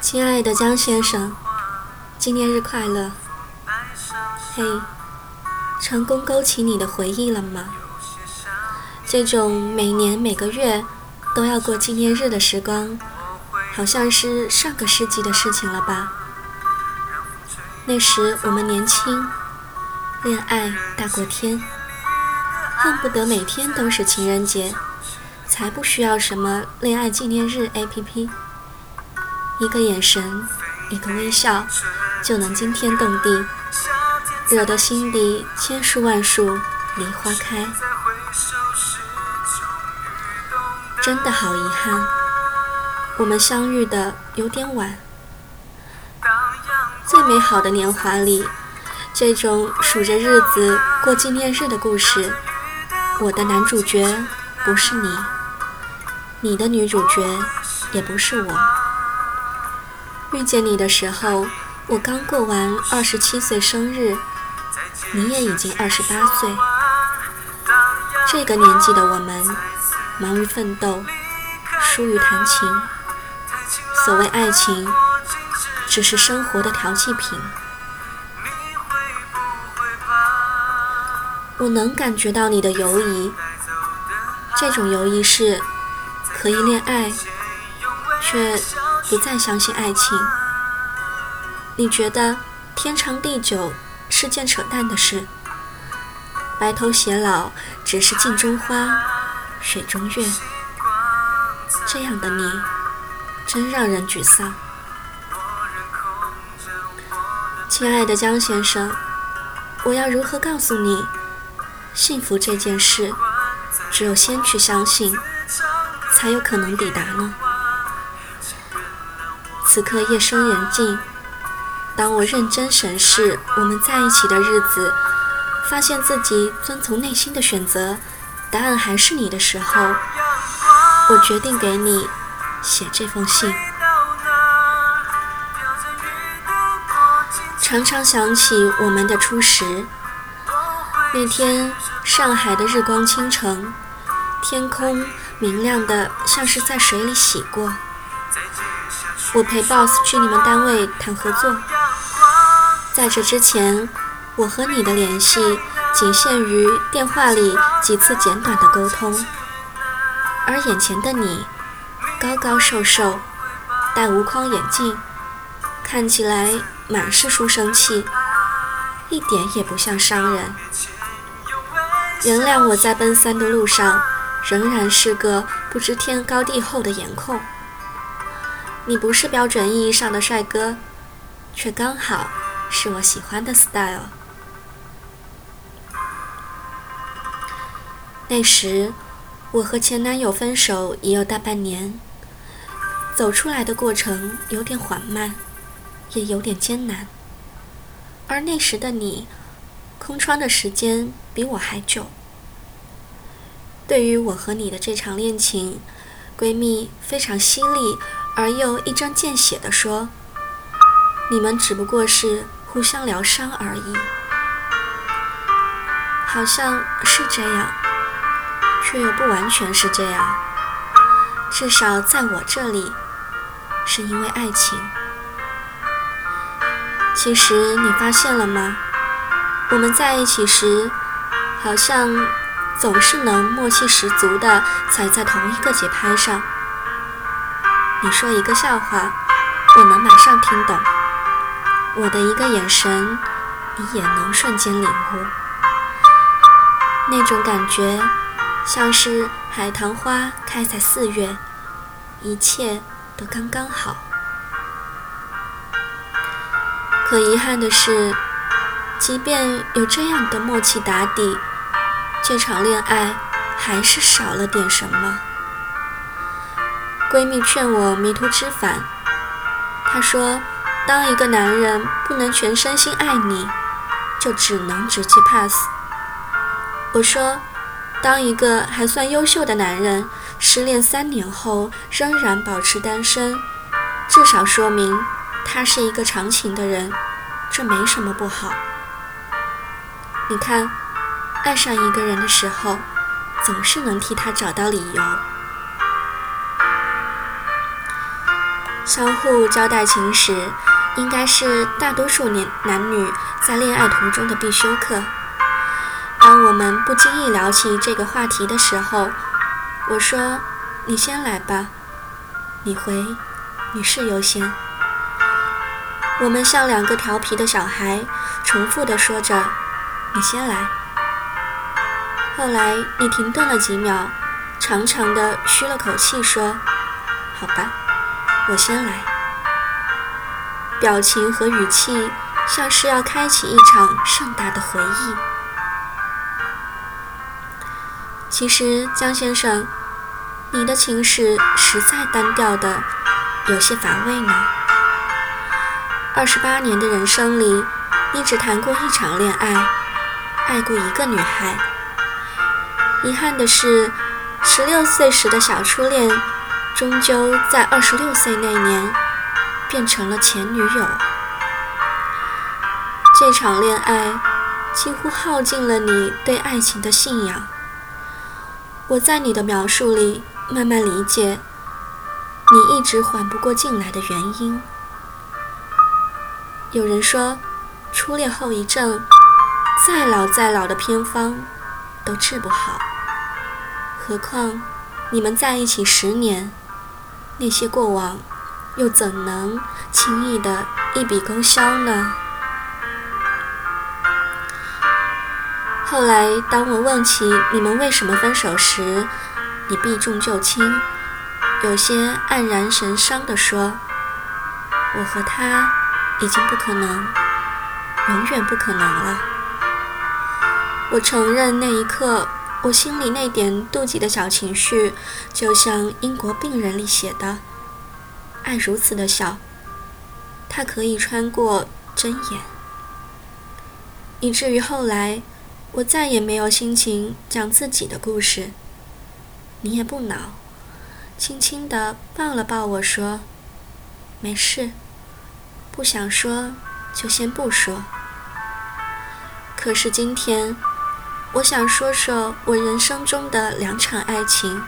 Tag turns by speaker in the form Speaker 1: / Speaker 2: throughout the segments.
Speaker 1: 亲爱的江先生，纪念日快乐！嘿，成功勾起你的回忆了吗？这种每年每个月都要过纪念日的时光，好像是上个世纪的事情了吧？那时我们年轻，恋爱大过天，恨不得每天都是情人节，才不需要什么恋爱纪念日 APP。一个眼神，一个微笑，就能惊天动地，惹得心底千树万树梨花开。真的好遗憾，我们相遇的有点晚。最美好的年华里，这种数着日子过纪念日的故事，我的男主角不是你，你的女主角也不是我。遇见你的时候，我刚过完二十七岁生日，你也已经二十八岁。这个年纪的我们，忙于奋斗，疏于谈情。所谓爱情。只是生活的调剂品。我能感觉到你的犹疑，这种犹疑是可以恋爱，却不再相信爱情。你觉得天长地久是件扯淡的事，白头偕老只是镜中花，水中月。这样的你，真让人沮丧。亲爱的江先生，我要如何告诉你，幸福这件事，只有先去相信，才有可能抵达呢？此刻夜深人静，当我认真审视我们在一起的日子，发现自己遵从内心的选择，答案还是你的时候，我决定给你写这封信。常常想起我们的初识。那天，上海的日光倾城，天空明亮的像是在水里洗过。我陪 boss 去你们单位谈合作，在这之前，我和你的联系仅限于电话里几次简短的沟通。而眼前的你，高高瘦瘦，戴无框眼镜，看起来。满是书生气，一点也不像商人。原谅我在奔三的路上，仍然是个不知天高地厚的颜控。你不是标准意义上的帅哥，却刚好是我喜欢的 style。那时，我和前男友分手已有大半年，走出来的过程有点缓慢。也有点艰难，而那时的你，空窗的时间比我还久。对于我和你的这场恋情，闺蜜非常犀利而又一针见血地说：“你们只不过是互相疗伤而已。”好像是这样，却又不完全是这样。至少在我这里，是因为爱情。其实你发现了吗？我们在一起时，好像总是能默契十足的踩在同一个节拍上。你说一个笑话，我能马上听懂；我的一个眼神，你也能瞬间领悟。那种感觉，像是海棠花开在四月，一切都刚刚好。可遗憾的是，即便有这样的默契打底，这场恋爱还是少了点什么。闺蜜劝我迷途知返，她说：“当一个男人不能全身心爱你，就只能直接 pass。”我说：“当一个还算优秀的男人失恋三年后仍然保持单身，至少说明……”他是一个长情的人，这没什么不好。你看，爱上一个人的时候，总是能替他找到理由。相互交代情史，应该是大多数年男女在恋爱途中的必修课。当我们不经意聊起这个话题的时候，我说：“你先来吧。”你回：“女士优先。”我们像两个调皮的小孩，重复地说着：“你先来。”后来你停顿了几秒，长长的吁了口气，说：“好吧。”我先来，表情和语气像是要开启一场盛大的回忆。其实，江先生，你的情史实在单调的有些乏味呢。二十八年的人生里，你只谈过一场恋爱，爱过一个女孩。遗憾的是，十六岁时的小初恋。终究在二十六岁那年，变成了前女友。这场恋爱几乎耗尽了你对爱情的信仰。我在你的描述里慢慢理解，你一直缓不过劲来的原因。有人说，初恋后遗症，再老再老的偏方都治不好，何况你们在一起十年。那些过往，又怎能轻易的一笔勾销呢？后来，当我问起你们为什么分手时，你避重就轻，有些黯然神伤地说：“我和他已经不可能，永远不可能了。”我承认，那一刻。我心里那点妒忌的小情绪，就像《英国病人》里写的：“爱如此的小，它可以穿过针眼。”以至于后来，我再也没有心情讲自己的故事。你也不恼，轻轻地抱了抱我说：“没事，不想说就先不说。”可是今天。我想说说我人生中的两场爱情。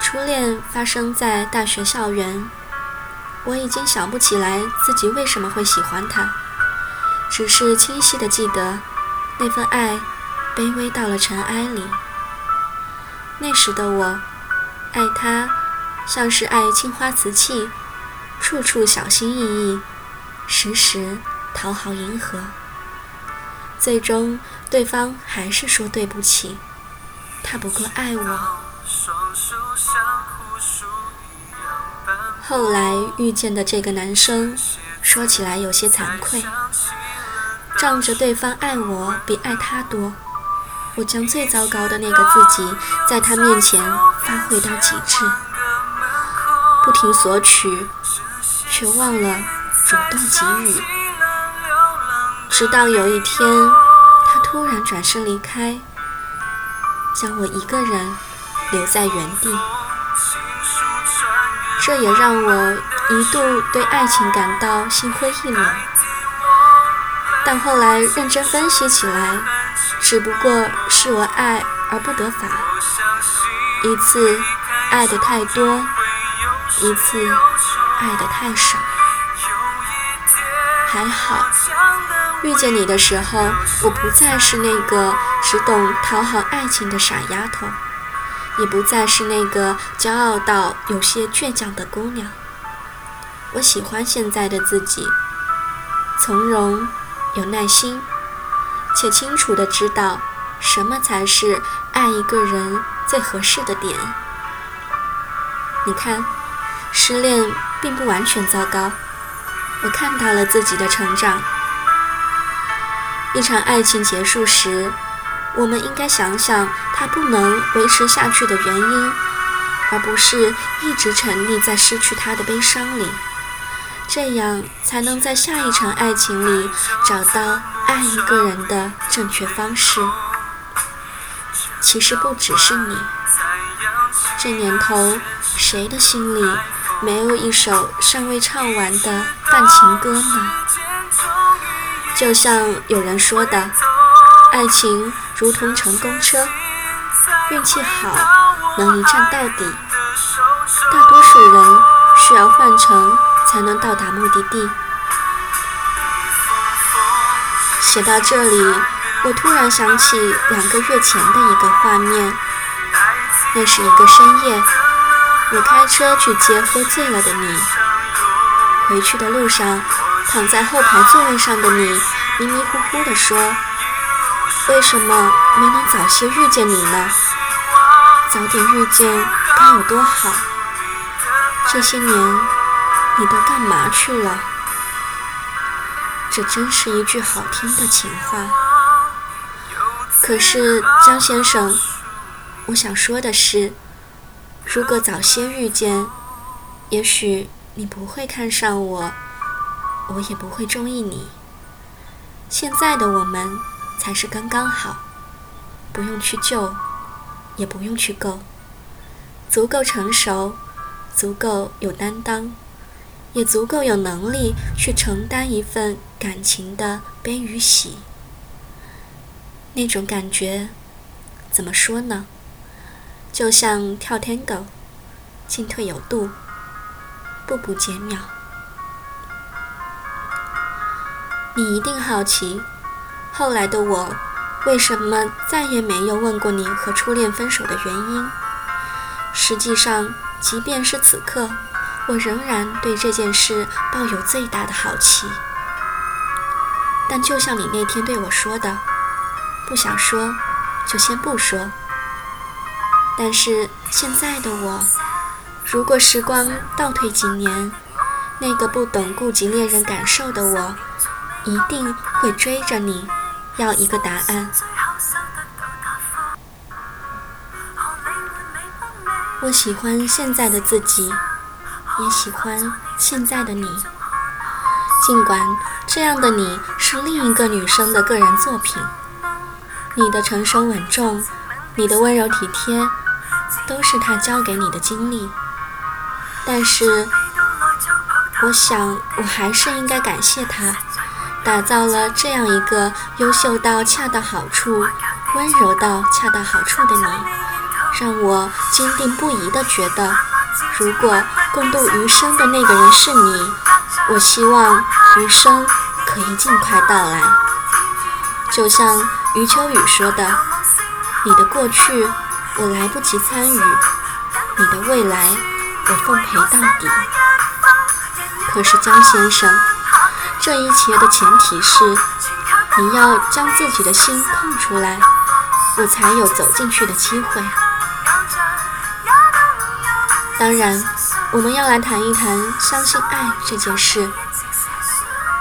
Speaker 1: 初恋发生在大学校园，我已经想不起来自己为什么会喜欢他，只是清晰的记得那份爱卑微到了尘埃里。那时的我，爱他像是爱青花瓷器，处处小心翼翼，时时讨好迎合。最终，对方还是说对不起，他不够爱我。后来遇见的这个男生，说起来有些惭愧，仗着对方爱我比爱他多，我将最糟糕的那个自己在他面前发挥到极致，不停索取，却忘了主动给予。直到有一天，他突然转身离开，将我一个人留在原地。这也让我一度对爱情感到心灰意冷。但后来认真分析起来，只不过是我爱而不得法，一次爱的太多，一次爱的太少。还好。遇见你的时候，我不再是那个只懂讨好爱情的傻丫头，也不再是那个骄傲到有些倔强的姑娘。我喜欢现在的自己，从容、有耐心，且清楚地知道什么才是爱一个人最合适的点。你看，失恋并不完全糟糕，我看到了自己的成长。一场爱情结束时，我们应该想想它不能维持下去的原因，而不是一直沉溺在失去它的悲伤里。这样才能在下一场爱情里找到爱一个人的正确方式。其实不只是你，这年头谁的心里没有一首尚未唱完的半情歌呢？就像有人说的，爱情如同乘公车，运气好能一站到底，大多数人需要换乘才能到达目的地。写到这里，我突然想起两个月前的一个画面。那是一个深夜，我开车去接喝醉了的你。回去的路上，躺在后排座位上的你迷迷糊糊地说：“为什么没能早些遇见你呢？早点遇见该有多好！这些年你都干嘛去了？”这真是一句好听的情话。可是江先生。我想说的是，如果早些遇见，也许你不会看上我，我也不会中意你。现在的我们才是刚刚好，不用去救，也不用去够，足够成熟，足够有担当，也足够有能力去承担一份感情的悲与喜。那种感觉，怎么说呢？就像跳天狗进退有度，步步减秒。你一定好奇，后来的我为什么再也没有问过你和初恋分手的原因？实际上，即便是此刻，我仍然对这件事抱有最大的好奇。但就像你那天对我说的，不想说，就先不说。但是现在的我，如果时光倒退几年，那个不懂顾及恋人感受的我，一定会追着你，要一个答案。我喜欢现在的自己，也喜欢现在的你。尽管这样的你是另一个女生的个人作品，你的成熟稳重，你的温柔体贴。都是他教给你的经历，但是，我想我还是应该感谢他，打造了这样一个优秀到恰到好处、温柔到恰到好处的你，让我坚定不移地觉得，如果共度余生的那个人是你，我希望余生可以尽快到来。就像余秋雨说的：“你的过去。”我来不及参与你的未来，我奉陪到底。可是江先生，这一切的前提是你要将自己的心空出来，我才有走进去的机会。当然，我们要来谈一谈相信爱这件事，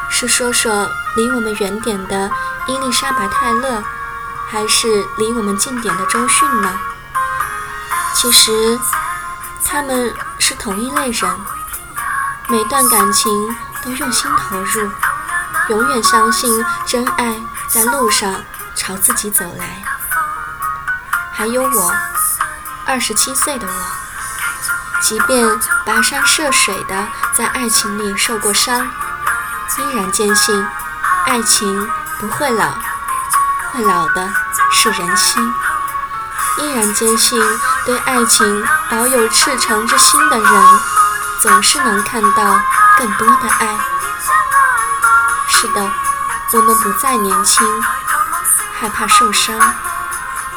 Speaker 1: 是说说离我们远点的伊丽莎白泰勒，还是离我们近点的周迅呢？其实，他们是同一类人，每段感情都用心投入，永远相信真爱在路上朝自己走来。还有我，二十七岁的我，即便跋山涉水的在爱情里受过伤，依然坚信爱情不会老，会老的是人心。依然坚信，对爱情保有赤诚之心的人，总是能看到更多的爱。是的，我们不再年轻，害怕受伤，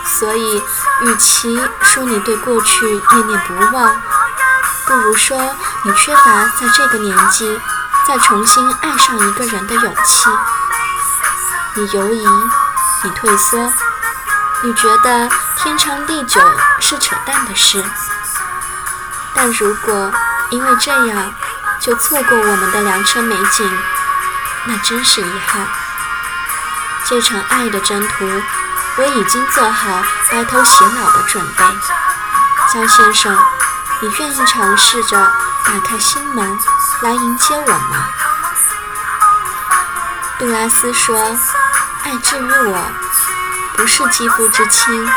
Speaker 1: 所以，与其说你对过去念念不忘，不如说你缺乏在这个年纪再重新爱上一个人的勇气。你犹疑，你退缩。你觉得天长地久是扯淡的事，但如果因为这样就错过我们的良辰美景，那真是遗憾。这场爱的征途，我已经做好白头偕老的准备。江先生，你愿意尝试着打开心门来迎接我吗？杜拉斯说：“爱治愈我。”不是肌肤之亲，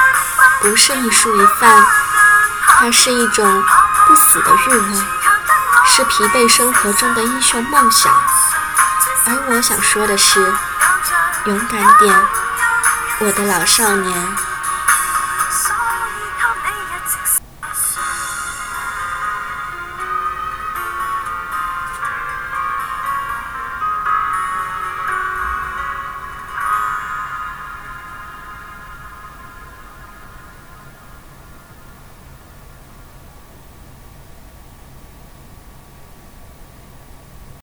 Speaker 1: 不是一蔬一饭，它是一种不死的欲望，是疲惫生活中的英雄梦想。而我想说的是，勇敢点，我的老少年。